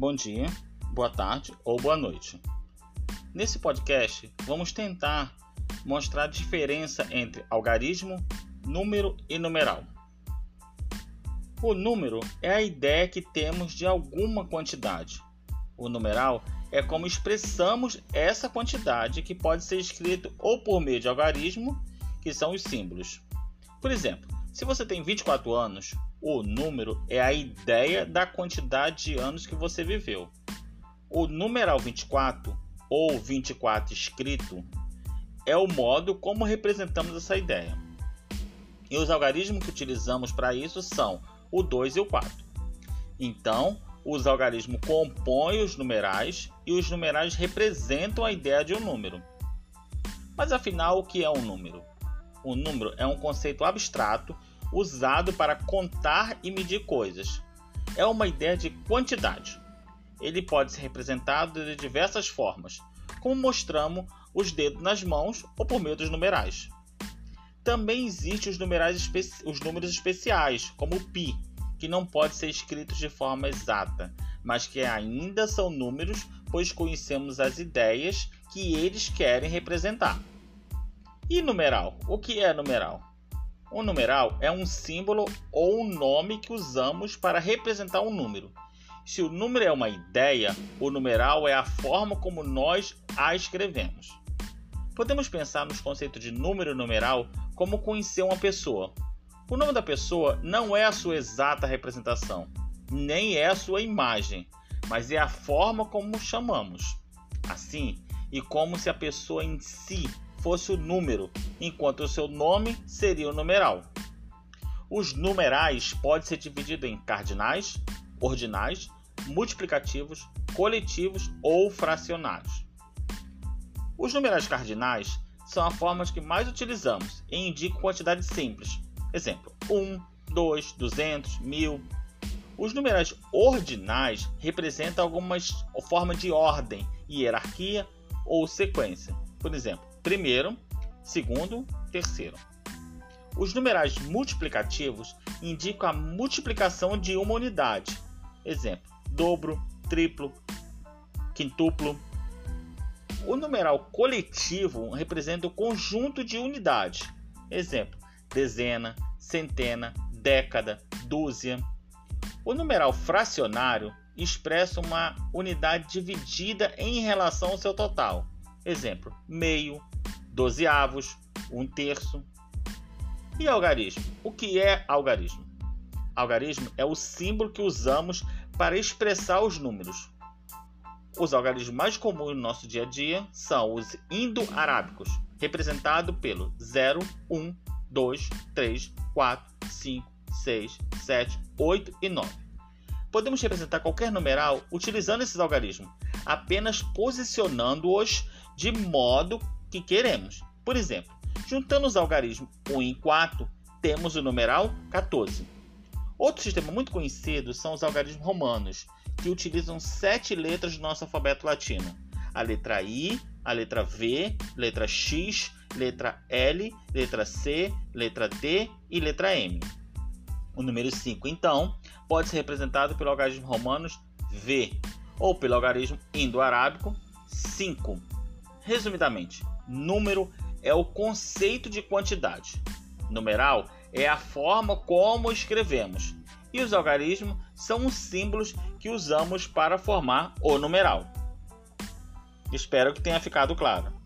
Bom dia, boa tarde ou boa noite. Nesse podcast, vamos tentar mostrar a diferença entre algarismo, número e numeral. O número é a ideia que temos de alguma quantidade. O numeral é como expressamos essa quantidade que pode ser escrito ou por meio de algarismo, que são os símbolos. Por exemplo, se você tem 24 anos, o número é a ideia da quantidade de anos que você viveu. O numeral 24 ou 24 escrito é o modo como representamos essa ideia. E os algarismos que utilizamos para isso são o 2 e o 4. Então, os algarismos compõem os numerais e os numerais representam a ideia de um número. Mas afinal, o que é um número? O número é um conceito abstrato usado para contar e medir coisas. É uma ideia de quantidade. Ele pode ser representado de diversas formas, como mostramos os dedos nas mãos ou por meio dos numerais. Também existem os, os números especiais, como o pi, que não pode ser escritos de forma exata, mas que ainda são números, pois conhecemos as ideias que eles querem representar. E numeral? O que é numeral? Um numeral é um símbolo ou um nome que usamos para representar um número. Se o número é uma ideia, o numeral é a forma como nós a escrevemos. Podemos pensar nos conceitos de número e numeral como conhecer uma pessoa. O nome da pessoa não é a sua exata representação, nem é a sua imagem, mas é a forma como chamamos. Assim, e como se a pessoa em si fosse o número, enquanto o seu nome seria o numeral. Os numerais podem ser divididos em cardinais, ordinais, multiplicativos, coletivos ou fracionários. Os numerais cardinais são as formas que mais utilizamos e indicam quantidades simples. Exemplo: 1, 2, 200, 1000. Os numerais ordinais representam algumas formas de ordem, hierarquia ou sequência. Por exemplo, primeiro, segundo, terceiro. Os numerais multiplicativos indicam a multiplicação de uma unidade. Exemplo: dobro, triplo, quintuplo. O numeral coletivo representa o conjunto de unidades. Exemplo: dezena, centena, década, dúzia. O numeral fracionário expressa uma unidade dividida em relação ao seu total. Exemplo: meio, dozeavos, um terço. E algarismo? O que é algarismo? Algarismo é o símbolo que usamos para expressar os números. Os algarismos mais comuns no nosso dia a dia são os indo-arábicos, representado pelo 0, 1, 2, 3, 4, 5, 6, 7, 8 e 9. Podemos representar qualquer numeral utilizando esses algarismos, apenas posicionando-os de modo que queremos. Por exemplo, juntando os algarismos 1 em 4, temos o numeral 14. Outro sistema muito conhecido são os algarismos romanos, que utilizam sete letras do nosso alfabeto latino: a letra I, a letra V, letra X, letra L, letra C, letra D e letra M. O número 5, então, pode ser representado pelo algarismo romano V ou pelo algarismo indo-arábico 5. Resumidamente, número é o conceito de quantidade. Numeral é a forma como escrevemos. E os algarismos são os símbolos que usamos para formar o numeral. Espero que tenha ficado claro.